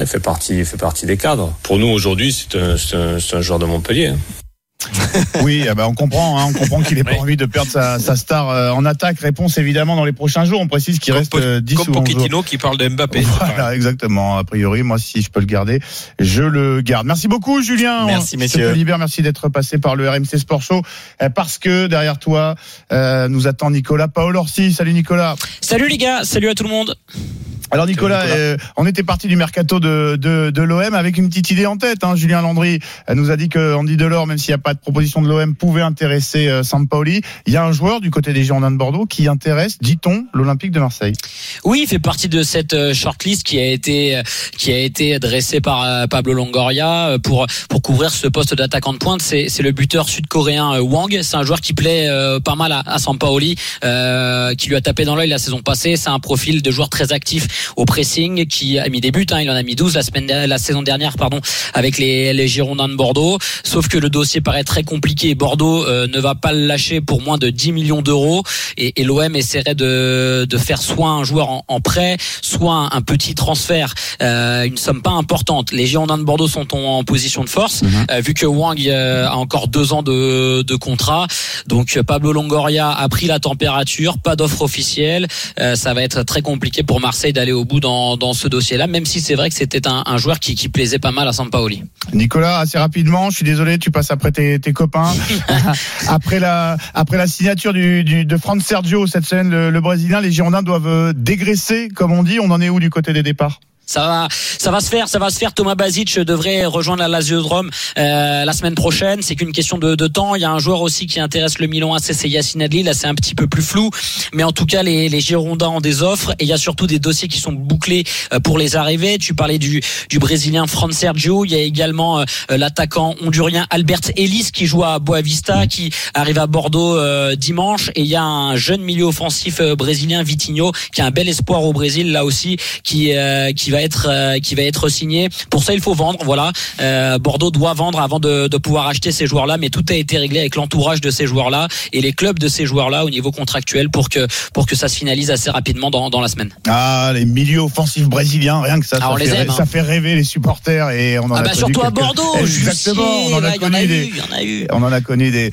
Il fait partie, il fait partie des cadres. Pour nous, aujourd'hui, c'est un, un- c'est un joueur de Montpellier. Oui, bah on comprend, hein, on comprend qu'il n'ait pas envie de perdre sa, sa star euh, en attaque. Réponse évidemment dans les prochains jours. On précise qu'il reste euh, 10 Comme ou 11 jours. Pochettino qui parle de Mbappé. Voilà, exactement. A priori, moi, si je peux le garder, je le garde. Merci beaucoup, Julien. Merci, messieurs. libère. Merci d'être passé par le RMC Sport Show. euh, Parce que derrière toi, euh, nous attend Nicolas Paolorsi. Salut, Nicolas. Salut les gars, salut à tout le monde. Alors Nicolas, euh, on était parti du mercato de, de, de l'OM avec une petite idée en tête. Hein. Julien Landry euh, nous a dit que Andy Delors, même s'il n'y a pas de proposition de l'OM, pouvait intéresser euh, Sampaoli. Il y a un joueur du côté des Girondins de Bordeaux qui intéresse, dit-on, l'Olympique de Marseille. Oui, il fait partie de cette euh, shortlist qui a été euh, qui a été dressée par euh, Pablo Longoria pour pour couvrir ce poste d'attaquant de pointe. C'est c'est le buteur sud-coréen Wang. C'est un joueur qui plaît pas mal à, à Sampaoli, qui lui a tapé dans l'œil la saison passée. C'est un profil de joueur très actif au pressing, qui a mis des buts. Hein, il en a mis 12 la semaine la saison dernière, pardon, avec les les Girondins de Bordeaux. Sauf que le dossier paraît très compliqué. Bordeaux euh, ne va pas le lâcher pour moins de 10 millions d'euros et, et l'OM essaierait de, de faire soit un joueur en, en prêt, soit un, un petit transfert, euh, une somme pas importante. Les Girondins de Bordeaux sont en, en position de force, euh, vu que Wang a encore deux ans de, de contrat. Donc Pablo Longoria a pris la température, pas d'offre officielle. Ça va être très compliqué pour Marseille d'aller au bout dans, dans ce dossier-là, même si c'est vrai que c'était un, un joueur qui, qui plaisait pas mal à Sampaoli. Nicolas, assez rapidement, je suis désolé, tu passes après tes, tes copains. après la après la signature du, du- de Franz Sergio cette semaine, le, le Brésilien, les Girondins doivent euh, dégraisser, comme on dit. On en est où du côté des départs? Ça va, ça va se faire, ça va se faire. Thomas Basic devrait rejoindre la Lazio de Rome euh, la semaine prochaine. C'est qu'une question de, de temps. Il y a un joueur aussi qui intéresse le Milan AC, c'est Yacine Adli. Là, c'est un petit peu plus flou, mais en tout cas, les, les Girondins ont des offres et il y a surtout des dossiers qui sont bouclés euh, pour les arrivées. Tu parlais du, du Brésilien Fran Sergio. Il y a également euh, l'attaquant hondurien Albert Ellis qui joue à Boavista, qui arrive à Bordeaux euh, dimanche. Et il y a un jeune milieu offensif euh, brésilien Vitinho qui a un bel espoir au Brésil là aussi, qui euh, qui va être euh, qui va être signé. Pour ça, il faut vendre. Voilà, Euh, Bordeaux doit vendre avant de, de pouvoir acheter ces joueurs-là, mais tout a été réglé avec l'entourage de ces joueurs-là et les clubs de ces joueurs-là au niveau contractuel pour que pour que ça se finalise assez rapidement dans, dans la semaine. Ah, les milieux offensifs brésiliens, rien que ça, Ah, ça, fait, hein. fait rêver les supporters et on en Ah a bah connu surtout à Bordeaux, Exactement, on en a connu des, on en a connu des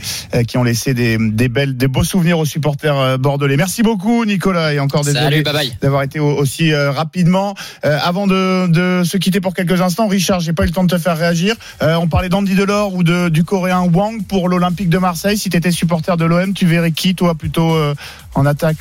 qui ont laissé des, des belles, des beaux souvenirs aux supporters euh, bordelais. Merci beaucoup, Nicolas, et encore désolé d'avoir été au- aussi euh, rapidement. Euh, avant de, de se quitter pour quelques instants, Richard, j'ai pas eu le temps de te faire réagir. Euh, on parlait d'Andy Delors ou du Coréen Wang pour l'Olympique de Marseille. Si tu étais supporter de l'OM, tu verrais qui, toi, plutôt euh, en attaque?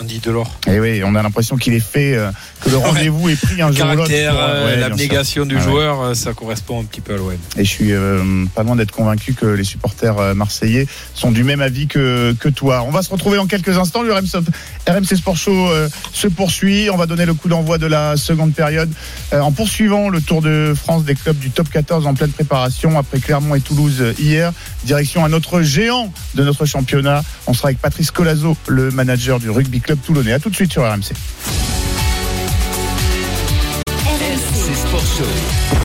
Andy Delors. Eh oui, on a l'impression qu'il est fait, euh, que le rendez-vous est pris un jour ou l'autre. euh, euh, ouais, l'abnégation du Ah joueur, ça correspond un petit peu à l'OM. Et je suis euh, pas loin d'être convaincu que les supporters marseillais sont du même avis que, que toi. On va se retrouver dans quelques instants. Le RMC, RMC Sport Show euh, se poursuit. On va donner le coup d'envoi de la seconde période en poursuivant le Tour de France des clubs du top 14 en pleine préparation après Clermont et Toulouse hier. Direction un autre géant de notre championnat. On sera avec Patrice Colazo, le manager du rugby club toulonnais. À tout de suite sur RMC.